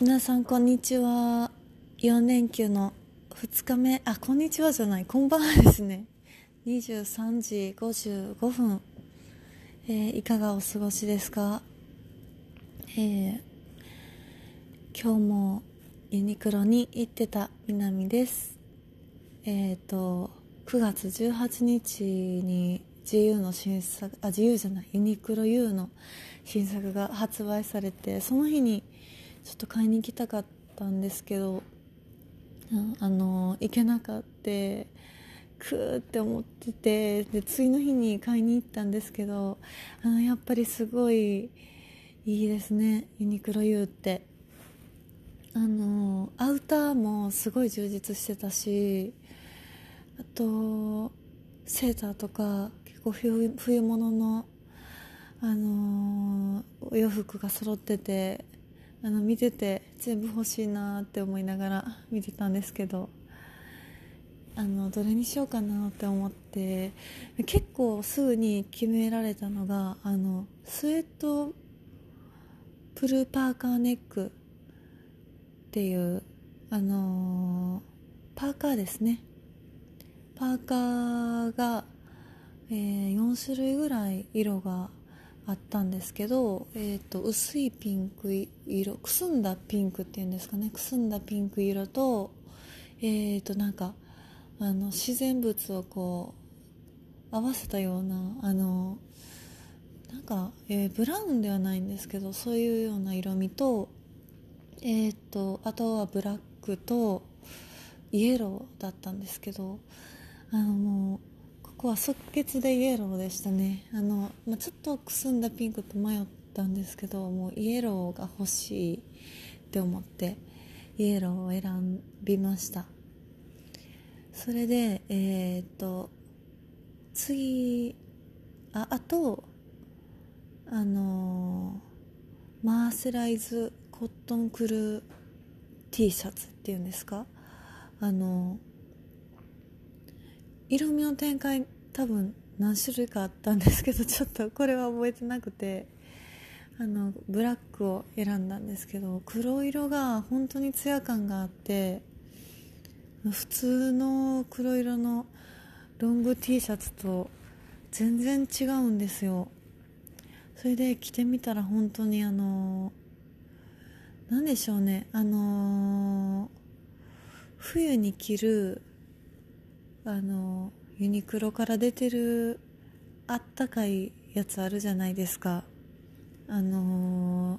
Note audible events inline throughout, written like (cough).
皆さんこんにちは。4連休の2日目。あこんにちはじゃない。こんばんはですね23時55分、えー、いかがお過ごしですか、えー、今日もユニクロに行ってた南です。えっ、ー、と9月18日に GU の新作あ GU じゃない。ユニクロ U の新作が発売されてその日にちょっと買いに行きたかったんですけどあの行けなかったくーって思っててで次の日に買いに行ったんですけどあのやっぱりすごいいいですねユニクロ U って。あのアウターもすごい充実してたしあとセーターとか結構冬冬物の、あの、お洋服が揃っててあの見てて全部欲しいなって思いながら見てたんですけどあのどれにしようかなって思って結構すぐに決められたのがあのスウェットプルパーカーネックっていうあのー、パーカーですね。パーカーが、えー、4種類ぐらい色があったんですけど、えーと、薄いピンク色くすんだピンクっていうんですかね。くすんだピンク色と,、えー、となんかあの自然物をこう合わせたようなあのなんか、えー、ブラウンではないんですけどそういうような色味と,、えーとあとはブラックとイエローだったんですけどあのもうここは即決でイエローでしたね。あの、まあ、ちょっとくすんだピンクと迷ったんですけどもうイエローが欲しいって思ってイエローを選びました。それでえー、っと次ああとあのマーセライズコットンクルー T シャツっていうんですか？あの色味の展開多分何種類かあったんですけどちょっとこれは覚えてなくてあのブラックを選んだんですけど黒色が本当にツヤ感があって普通の黒色のロング T シャツと全然違うんですよ。それで着てみたら本当にあの何でしょうね。あの冬に着るあのユニクロから出てるあったかいやつあるじゃないですか。あのー、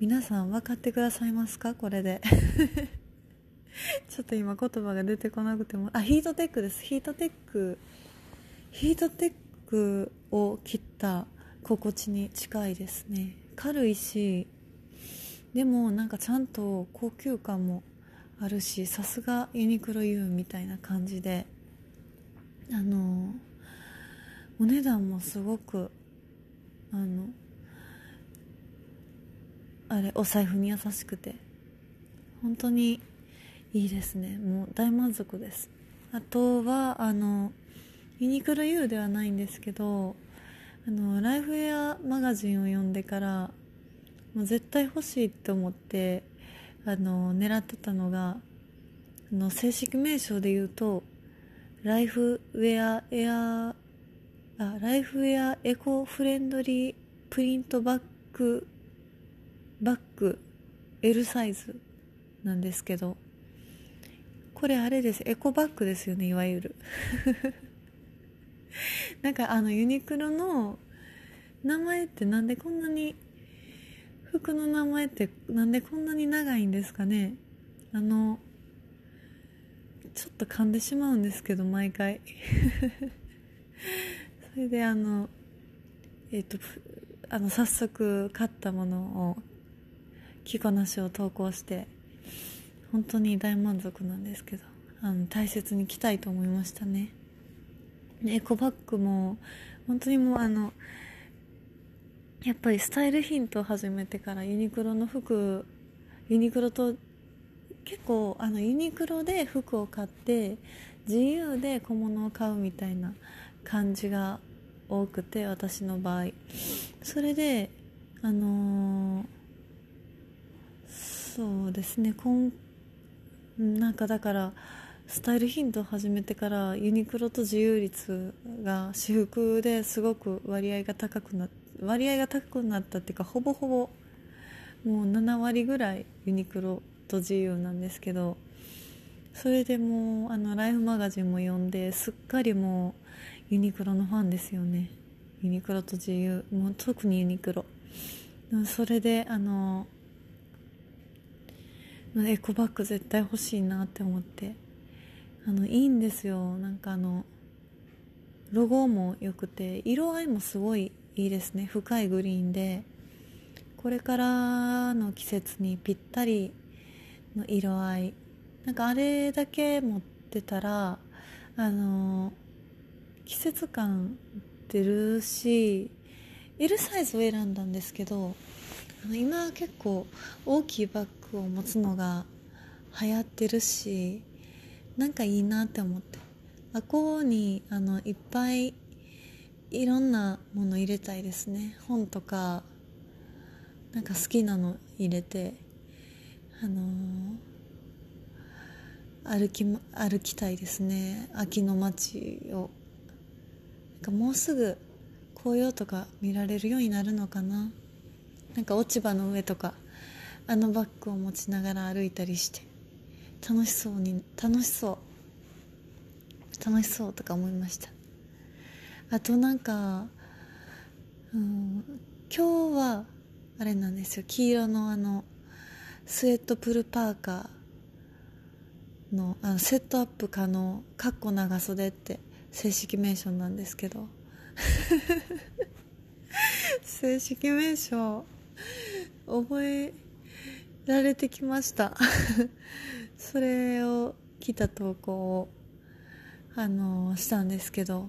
皆さん分かってくださいますか？これで。(laughs) ちょっと今言葉が出てこなくても。あヒートテックです。ヒートテック。ヒートテックを切った心地に近いですね。軽いしでもなんかちゃんと高級感もあるしさすがユニクロ U みたいな感じであのお値段もすごくあのあれお財布に優しくて本当にいいですね。もう大満足です。あとはあのユニクロ U ではないんですけどあのライフウェアマガジンを読んでからもう絶対欲しいって思ってあの狙ってたのがあの正式名称で言うとライフウェアエアあライフウェアエコフレンドリープリントバッグバッグ L サイズなんですけどこれあれです。エコバッグですよねいわゆる。(laughs) なんかあのユニクロの名前ってなんでこんなに服の名前ってなんでこんなに長いんですかね？あのちょっと噛んでしまうんですけど毎回。(laughs) それであのえっ、ー、とあの早速買ったものを着こなしを投稿して本当に大満足なんですけどあの大切に着たいと思いましたね。エコバッグも本当にもうあのやっぱりスタイルヒントを始めてからユニクロの服ユニクロと結構あのユニクロで服を買って自由で小物を買うみたいな感じが多くて私の場合。それであのー、そうですねこんなんかだからスタイルヒントを始めてからユニクロと自由率が私服ですごく割合が高くな割合が高くなったっていうかほぼほぼもう7割ぐらいユニクロと自由なんですけどそれでもうあのライフマガジンも読んですっかりもうユニクロのファンですよね。ユニクロと自由。もう特にユニクロ。それであのエコバッグ絶対欲しいなって思って。あのいいんですよ。なんかあのロゴも良くて色合いもすごいいいですね。深いグリーンで。これからの季節にぴったりの色合い。なんかあれだけ持ってたらあの季節感出るし L サイズを選んだんですけどあの今結構大きいバッグを持つのが流行ってるしなんかいいなって思って。あこうにあのいっぱいいろんなもの入れたいですね。本とかなんか好きなの入れてあのー、歩き歩きたいですね。秋の街を。なんかもうすぐ紅葉とか見られるようになるのかな。なんか落ち葉の上とかあのバッグを持ちながら歩いたりして。楽しそうに楽しそう。楽しそうとか思いました。あとなんか、うん、今日はあれなんですよ。黄色のあのスウェットプルパーカーのあのセットアップ可能かっこ長袖って正式名称なんですけど。(laughs) 正式名称覚えられてきました。それを来た投稿をあのしたんですけど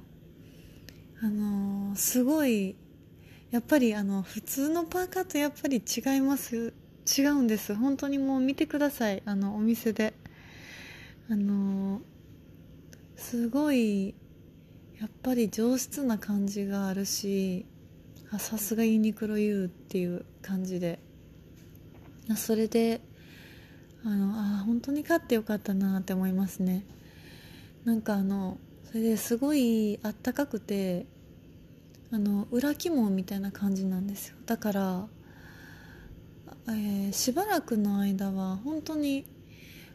あのすごいやっぱりあの普通のパーカーとやっぱり違います違うんです。本当にもう見てください。あのお店で。あのすごいやっぱり上質な感じがあるしさすがユニクロ U っていう感じで。それであのあ本当に買ってよかったなって思いますね。なんかあのそれですごいあったかくてあの裏起毛みたいな感じなんですよ。だから、えー、しばらくの間は本当に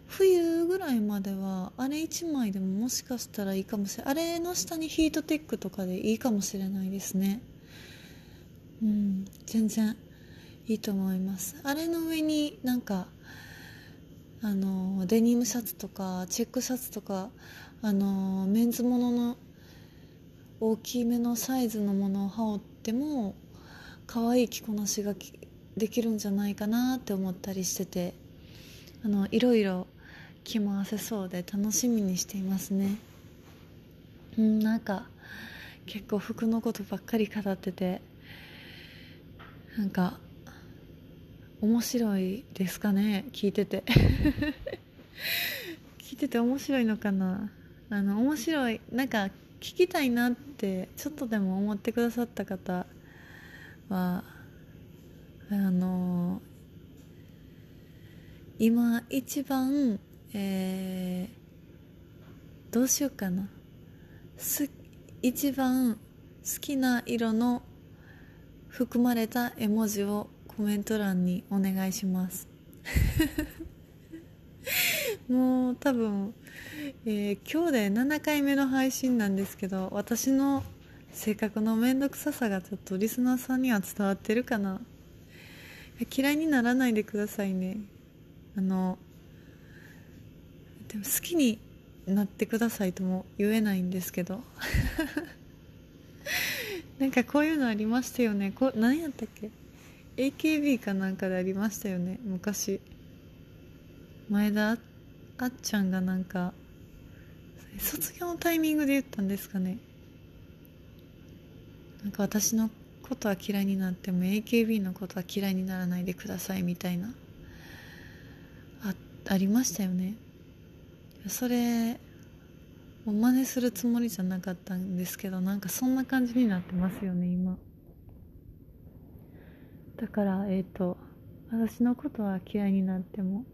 冬ぐらいまではあれ1枚でももしかしたらいいかもしれない。あれの下にヒートテックとかでいいかもしれないですね。うん全然いいと思います。あれの上になんかあのデニムシャツとかチェックシャツとかあのメンズものの大きめのサイズのものを羽織っても可愛い着こなしができるんじゃないかなって思ったりしててあのいろいろ着回せそうで楽しみにしていますね。うんなんか結構服のことばっかり語っててなんか面白いですかね？聞いてて。(laughs) 聞いてて面白いのかな？あの面白いなんか聞きたいなってちょっとでも思ってくださった方はあの今一番えー、どうしようかな。す一番好きな色の含まれた絵文字をコメント欄にお願いします。(laughs) もう多分、えー、今日で7回目の配信なんですけど私の性格の面倒くささがちょっとリスナーさんには伝わってるかな。嫌いにならないでくださいね。あのでも好きになってくださいとも言えないんですけど。(laughs) なんかこういうのありましたよね。こ何やったっけ？AKB かなんかでありましたよね。昔。前田あっちゃんがなんか卒業のタイミングで言ったんですかね。なんか私のことは嫌いになっても AKB のことは嫌いにならないでくださいみたいな。あありましたよね。それを真似するつもりじゃなかったんですけどなんかそんな感じになってますよね今。だからえっ、ー、と私のことは嫌いになっても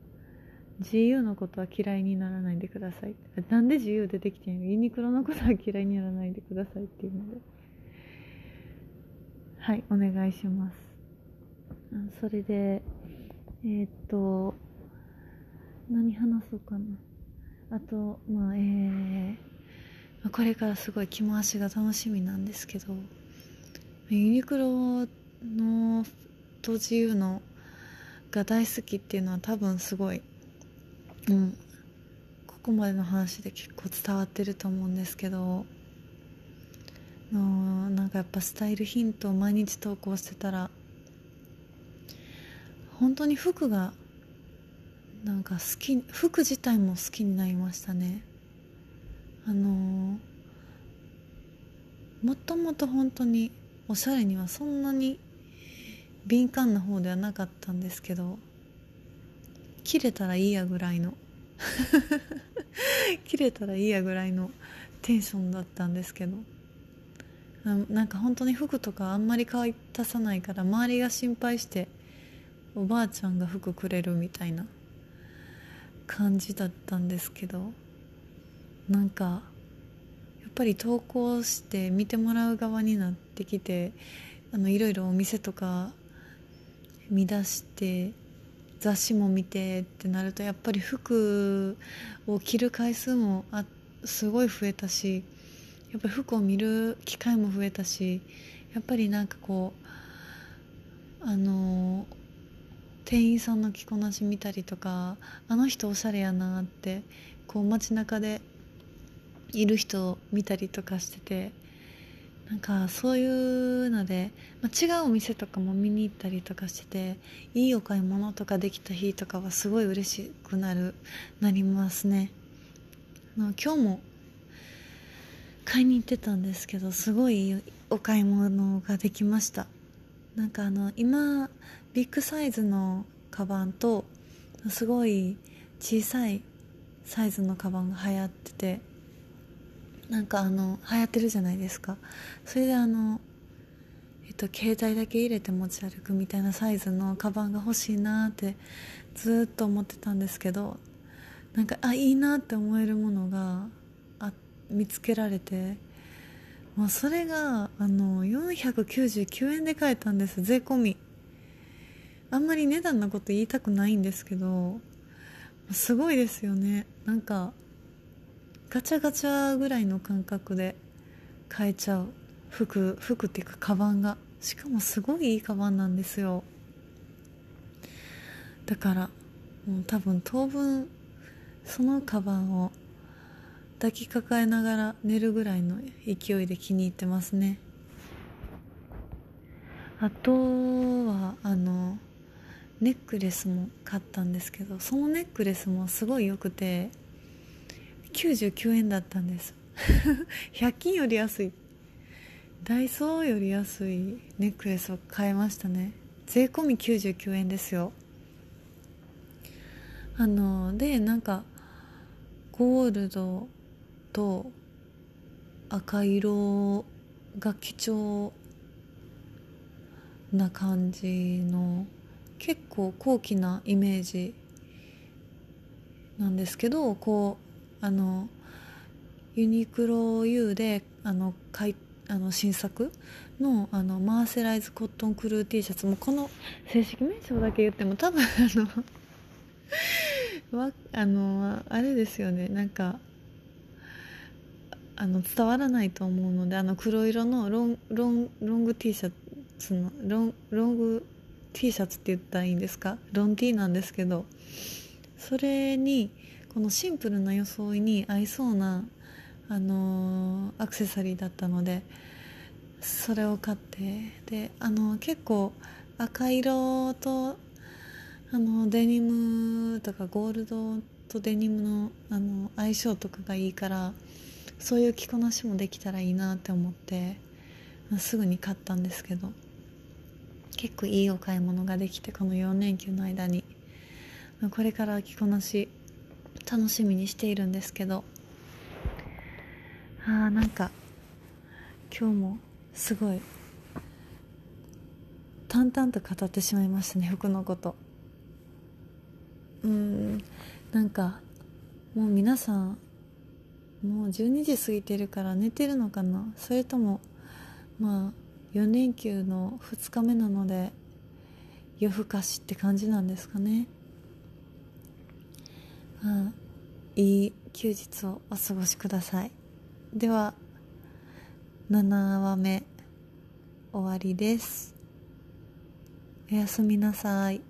GU のことは嫌いにならないでください。なんで GU 出てきてんの？ユニクロのことは嫌いにならないでくださいっていうので。はいお願いします。それでえー、っと何話そうかな。あとまあえー、これからすごい着回しが楽しみなんですけどユニクロのと GU のが大好きっていうのは多分すごい。うん。ここまでの話で結構伝わってると思うんですけど。のなんかやっぱスタイルヒントを毎日投稿してたら本当に服がなんか好き服自体も好きになりましたね。あのもともと本当におしゃれにはそんなに敏感な方ではなかったんですけど切れたらいいやぐらいの (laughs) 切れたらいいやぐらいのテンションだったんですけどなんか本当に服とかあんまり買い足さないから周りが心配しておばあちゃんが服くれるみたいな感じだったんですけどなんかやっぱり投稿して見てもらう側になってきてあのいろいろお店とか見出して雑誌も見てってなるとやっぱり服を着る回数もあすごい増えたしやっぱり服を見る機会も増えたしやっぱりなんかこうあの店員さんの着こなし見たりとかあの人おしゃれやなってこう街中でいる人を見たりとかしててなんかそういうので、まあ、違うお店とかも見に行ったりとかしてていいお買い物とかできた日とかはすごい嬉しくなるなりますね。あの今日も買いに行ってたんですけどすごいお買い物ができました。なんかあの今ビッグサイズのカバンとすごい小さいサイズのカバンが流行っててなんかあの流行ってるじゃないですか。それであのえっと携帯だけ入れて持ち歩くみたいなサイズのカバンが欲しいなってずっと思ってたんですけどなんかあいいなって思えるものがあ見つけられてもうそれがあの499円で買えたんです税込み。あんまり値段のこと言いたくないんですけどすごいですよね。なんかガチャガチャぐらいの感覚で買えちゃう。服服っていうかカバンが。しかもすごいいいカバンなんですよ。だからもう多分当分そのカバンを抱きかかえながら寝るぐらいの勢いで気に入ってますね。あとはあのネックレスも買ったんですけどそのネックレスもすごい良くて。99円だったんです。(laughs) 100均より安い。ダイソーより安いネックレスを買いましたね。税込み99円ですよ。あのでなんかゴールドと赤色が貴重な感じの結構高貴なイメージなんですけどこうあのユニクロ U であの買いあの新作のあのマーセライズコットンクルー T シャツもこの正式名称だけ言っても多分あの (laughs) わあのあれですよね。なんかあの伝わらないと思うのであの黒色のロンロンロング T シャツのロンロング T シャツって言ったらいいんですか？ロン T なんですけどそれにこのシンプルな装いに合いそうな、あの、アクセサリーだったのでそれを買ってであの結構赤色とあのデニムとかゴールドとデニムのあの相性とかがいいからそういう着こなしもできたらいいなって思ってすぐに買ったんですけど結構いいお買い物ができてこの4連休の間に。これから着こなし楽しみにしているんですけど。あーなんか今日もすごい淡々と語ってしまいましたね服のこと。うんなんかもう皆さんもう12時過ぎてるから寝てるのかな？それともまあ4連休の2日目なので夜更かしって感じなんですかね。まあいい休日をお過ごしください。では7話目終わりです。おやすみなさい。